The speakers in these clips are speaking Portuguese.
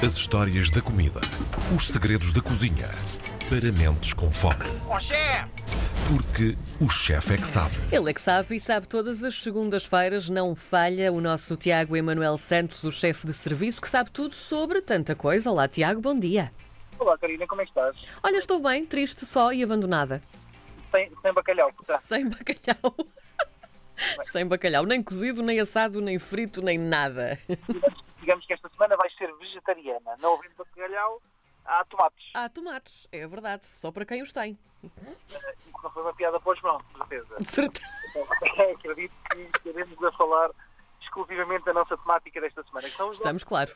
As histórias da comida. Os segredos da cozinha. Para mentes com fome. Ó chefe! Porque o chefe é que sabe. Ele é que sabe e sabe todas as segundas-feiras, não falha o nosso Tiago Emanuel Santos, o chefe de serviço, que sabe tudo sobre tanta coisa. Olá, Tiago, bom dia. Olá, Karina, como é que estás? Olha, estou bem, triste só e abandonada. Sem, sem bacalhau, portanto. Sem bacalhau. Sem bacalhau, nem cozido, nem assado, nem frito, nem nada. Digamos que esta semana vai ser vegetariana. Não havendo bacalhau, há tomates. Há tomates, é verdade, só para quem os tem. Eh, Não foi uma piada para os mãos, de certeza. Certeza. Então, acredito que estaremos a falar exclusivamente da nossa temática desta semana. os Estamos, claro.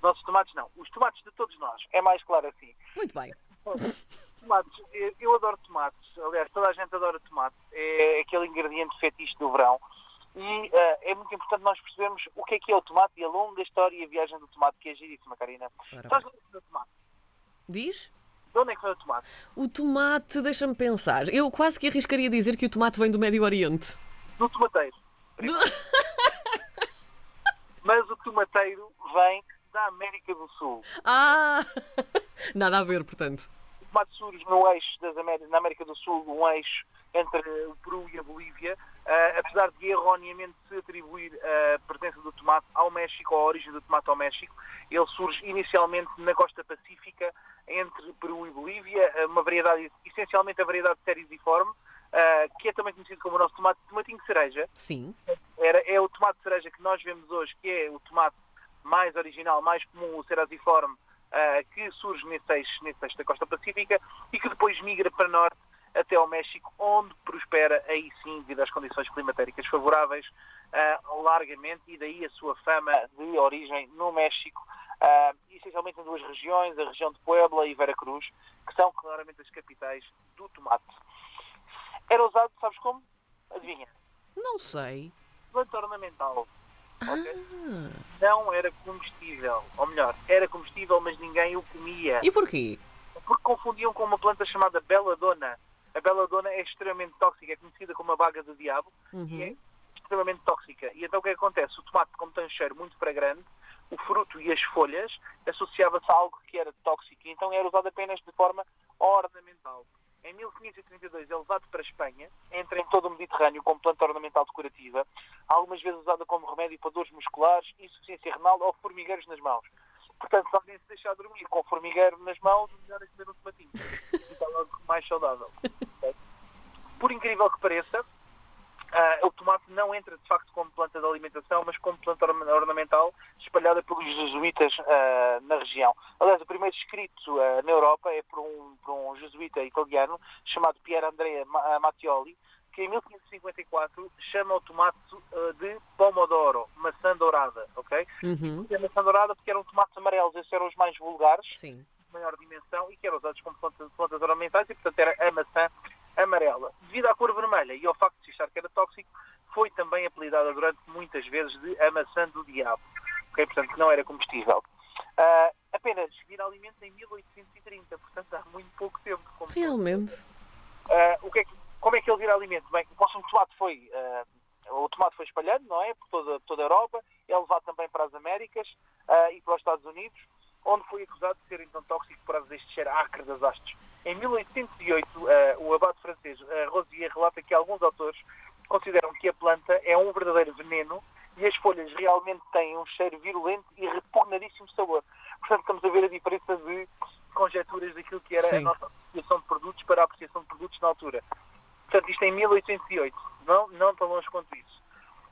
nossos tomates, não. Os tomates de todos nós. É mais claro assim. Muito bem. Tomates, eu adoro tomates. Aliás, toda a gente adora tomate. É aquele ingrediente fetiche do verão. E eh, é muito importante nós percebermos o que é que é o tomate e a longa história e a viagem do tomate, que é giríssima, Karina. Sabes onde é que vem o tomate? Diz? De onde é que vem o tomate? O tomate, deixa-me pensar. Eu quase que arriscaria dizer que o tomate vem do Médio Oriente. Do tomateiro. Do- Mas o tomateiro vem da América do Sul. Ah! Nada a ver, portanto. O tomate surge no eixo das Américas, na América do Sul, um eixo entre o Peru e a Bolívia, ah, apesar de erroneamente se atribuir a presença do tomate ao México, ou a origem do tomate ao México, ele surge inicialmente na costa pacífica, entre Peru e Bolívia, ah, uma variedade, essencialmente a variedade serisiforme, ah, que é também conhecido como o nosso tomate tomatinho de cereja, Sim. era, é o tomate de cereja que nós vemos hoje, que é o tomate mais original, mais comum, o cerasiforme, ah, que surge nesse eixo, nesse eixo da costa pacífica e que depois migra para norte até ao México, onde prospera aí sim, devido às condições climatéricas favoráveis, ah, largamente, e daí a sua fama de origem no México, ah, essencialmente em duas regiões, a região de Puebla e Veracruz, que são claramente as capitais do tomate. Era usado, sabes como? Adivinha? Não sei. planta ornamental. ok? Não era comestível. Ou melhor, era comestível, mas ninguém o comia. E porquê? Porque confundiam com uma planta chamada beladona. A beladona é extremamente tóxica, é conhecida como a baga do diabo, e é extremamente tóxica. E então o que é que acontece? O tomate, como tem um cheiro muito fragrante, o fruto e as folhas associava-se a algo que era tóxico, e então era usado apenas de forma ornamental. Em 1532 é levado para a Espanha, entra em todo o Mediterrâneo como planta ornamental decorativa, algumas vezes usada como remédio para dores musculares, insuficiência renal ou formigueiros nas mãos. Portanto, se alguém se deixar dormir com formigueiro nas mãos, o melhor é comer um tomatinho. Está logo mais saudável. Por incrível que pareça, ah, o tomate não entra de facto como planta de alimentação, mas como planta orna- ornamental espalhada pelos jesuítas ah, na região. Aliás, o primeiro escrito ah, na Europa é por um, por um jesuíta italiano chamado Pier Andrea Ma- Mattioli, que em 1554 chama o tomate de pomodoro, ok? Uhum. E a maçã dourada porque eram tomates amarelos, esses eram os mais vulgares, Sim. de maior dimensão e que eram usados como plantas, plantas ornamentais e, portanto, era a maçã amarela. Devido à cor vermelha e ao facto de se achar que era tóxico, foi também apelidada durante muitas vezes de a maçã do diabo. Ok? Portanto, não era comestível. Ah, apenas vira alimento em 1830, portanto, há muito pouco tempo. Realmente. ah, o que é que- como é que ele vira alimento? Bem, o de tomate foi. ah, o tomate foi espalhando, não é? Por toda, toda a Europa, é levado também para as Américas ah, e para os Estados Unidos, onde foi acusado de ser então tóxico por causa deste cheiro acre das hastes. Em 1808, ah, o abate francês ah, Rosier relata que alguns autores consideram que a planta é um verdadeiro veneno e as folhas realmente têm um cheiro virulento e repugnadíssimo sabor. Portanto, estamos a ver a diferença de conjecturas daquilo que era a Sim. nossa apreciação de produtos para a apreciação de produtos na altura. Portanto, isto em 1808, não, não tão longe quanto isso.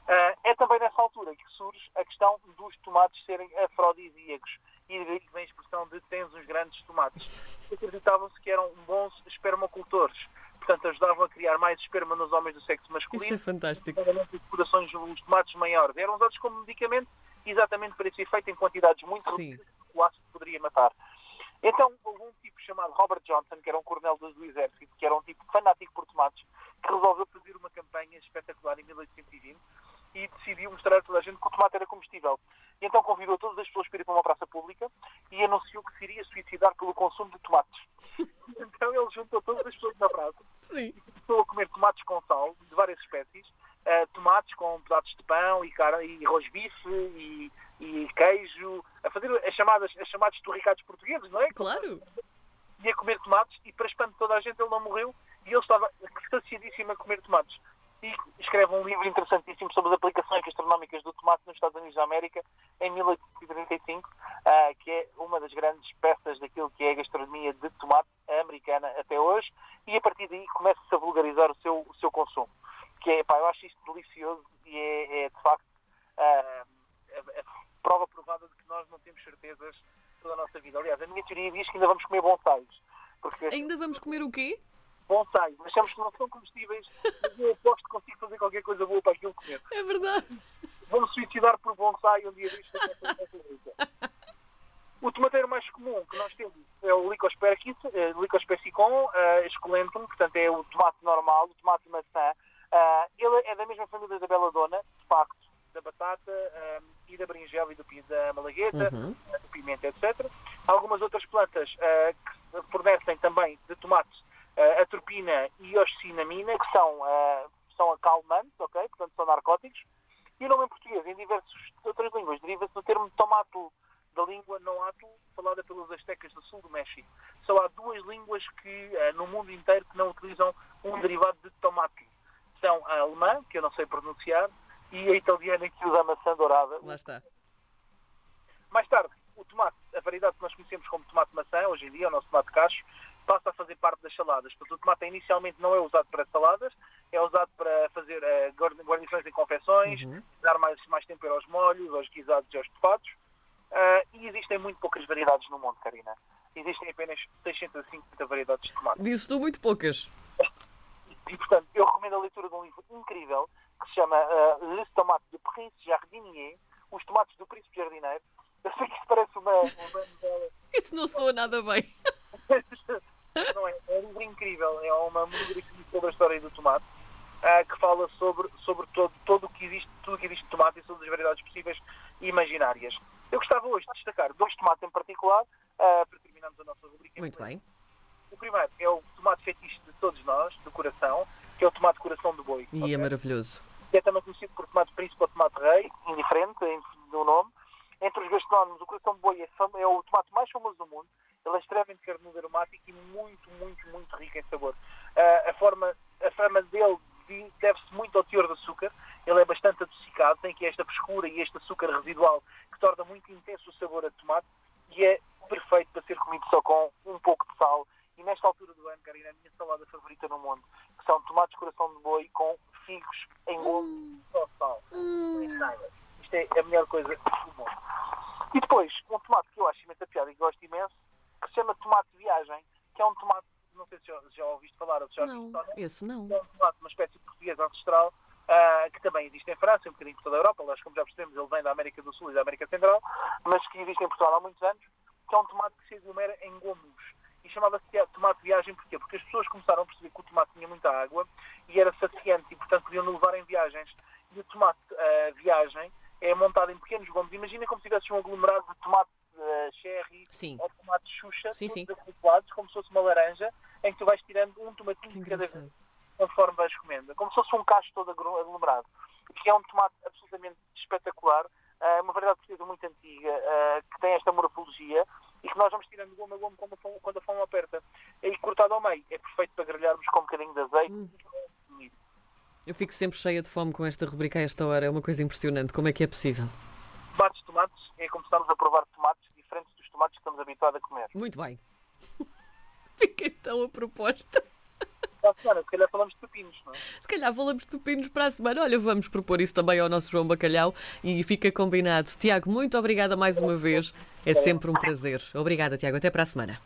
Ah, é também nessa altura que surge a questão dos tomates serem afrodisíacos. E daí vem a expressão de tens uns grandes tomates. Acreditavam-se que eram bons espermocultores. Portanto, ajudavam a criar mais esperma nos homens do sexo Isso masculino é fantástico. os corações, os tomates maiores, eram usados como medicamento exatamente para esse efeito em quantidades muito reduzidas o ácido poderia matar. Então, houve um tipo chamado Robert Johnson, que era um coronel do exército, que era um tipo fanático por tomates, que resolveu fazer uma campanha espetacular em 1820 e decidiu mostrar a toda a gente que o tomate era comestível. E então convidou todas as pessoas para ir para uma praça pública e anunciou que se iria suicidar pelo consumo de tomates. Então ele juntou todas as pessoas na praça Sim. começou a comer tomates com sal, de várias espécies, uh, tomates com pedaços de pão e, cara, e rosbife e, e queijo, a fazer as chamadas, as chamadas torricados portugueses, não é? Claro. E a comer tomates e para espanto de toda a gente ele não morreu e ele estava saciadíssimo a comer tomates. E escreve um livro interessantíssimo sobre as aplicações gastronómicas do tomate nos Estados Unidos da América em 1835, uh, que é uma das grandes peças daquilo que é a gastronomia de tomate americana até hoje, e a partir daí começa-se a vulgarizar o seu, o seu consumo. Que é, pá, eu acho isto delicioso e é, é de facto uh, a, a prova provada de que nós não temos certezas toda a nossa vida. Aliás, a minha teoria diz que ainda vamos comer bonsais. Porque... Ainda vamos comer o quê? bonsais. Achamos que não são comestíveis, mas eu aposto que consigo fazer qualquer coisa boa para aquilo comer. É verdade. Vou-me suicidar por bonsai um dia deste. O tomateiro mais comum que nós temos é o Lycospessicum uh, esculentum, portanto é o tomate normal, o tomate maçã. Uh, ele é da mesma família da beladona, de facto, da batata um, e da berinjela e do, da malagueta, uhum. do pimenta, etc. Algumas outras plantas uh, que fornecem também de tomates a tropina e a oscinamina, que são, são acalmantes, ok? Portanto, são narcóticos. E o nome em português, em diversas outras línguas, deriva-se do termo tomato, da língua não ato, falada pelos astecas do sul do México. Só há duas línguas que, no mundo inteiro que não utilizam um derivado de tomate. São a alemã, que eu não sei pronunciar, e a italiana, que usa a maçã dourada. Lá está. Mais tarde, o tomate, a variedade que nós conhecemos como tomate maçã, hoje em dia, o nosso tomate cacho, passa a fazer parte das saladas. Portanto, o tomate inicialmente não é usado para saladas, é usado para fazer uh, guarnições em confecções, uhum. dar mais, mais tempero aos molhos, aos guisados e aos tofados. Uh, e existem muito poucas variedades no mundo, Karina. Existem apenas 650 variedades de tomate. Disse tu muito poucas. E, portanto, eu recomendo a leitura de um livro incrível que se chama uh, Les Tomates de Prince Jardinier, Os Tomates do Príncipe Jardineiro. Eu sei que isso parece uma... uma... Isso não soa nada bem. não é? É um livro incrível. É uma monografia sobre a história do tomate uh, que fala sobre, sobre todo, todo o que existe, tudo que existe de tomate e sobre as variedades possíveis e imaginárias. Eu gostava hoje de destacar dois tomates em particular uh, para terminarmos a nossa rubrica. Muito bem. O primeiro é o tomate fetiche de todos nós, do coração, que é o tomate coração de boi. E okay? é maravilhoso. É também conhecido por tomate príncipe ou tomate rei, indiferente no nome. Entre os gastrónomos, o coração de boi é, é o tomate mais famoso do mundo ele é extremamente carnudo aromático e muito, muito, muito rico em sabor. Uh, a, forma, a forma dele deve-se muito ao teor de açúcar. Ele é bastante adocicado, tem aqui esta frescura e este açúcar residual que torna muito intenso o sabor a tomate e é perfeito para ser comido só com um pouco de sal. E nesta altura do ano, Karina, a minha salada favorita no mundo, que são tomates coração de boi com figos em gomo hum. só sal. Hum. Isto é a melhor coisa do mundo. E depois, um tomate que eu acho imensa piada e que gosto imenso, que se chama tomate de viagem, que é um tomate, não sei se já, já ouviste falar ou se já não, ouviste esse não. É um tomate, uma espécie portuguesa ancestral, uh, que também existe em França, um bocadinho por toda a Europa, aliás, como já percebemos, ele vem da América do Sul e da América Central, mas que existe em Portugal há muitos anos, que é um tomate que se aglomera em gomos. Chamava-se tomate viagem porquê? Porque as pessoas começaram a perceber que o tomate tinha muita água e era saciante e, portanto, podiam levar em viagens. E o tomate uh, viagem é montado em pequenos gomos. Imagina como se tivesse um aglomerado de tomate uh, cherry sim. ou tomate xuxa, sim, sim. como se fosse uma laranja, em que tu vais tirando um tomatinho de cada vez, conforme vais comendo. Como se fosse um cacho todo aglomerado. Que é um tomate absolutamente espetacular, uh, uma variedade portuguesa muito antiga, uh, que tem esta morfologia e que nós vamos tirando goma a goma quando a fome, quando a fome aperta. E cortado ao meio, é perfeito para grelharmos com um bocadinho de azeite. Hum. Eu fico sempre cheia de fome com esta rubrica a esta hora. É uma coisa impressionante. Como é que é possível? Tomates, tomates, é como estamos a provar tomates diferentes dos tomates que estamos habituados a comer. Muito bem. Fica então a proposta. Para a semana, se calhar falamos de pepinos, não é? Se calhar falamos de pepinos para a semana. Olha, vamos propor isso também ao nosso João Bacalhau e fica combinado. Tiago, muito obrigada mais uma vez. É sempre um prazer. Obrigada, Tiago. Até para a semana.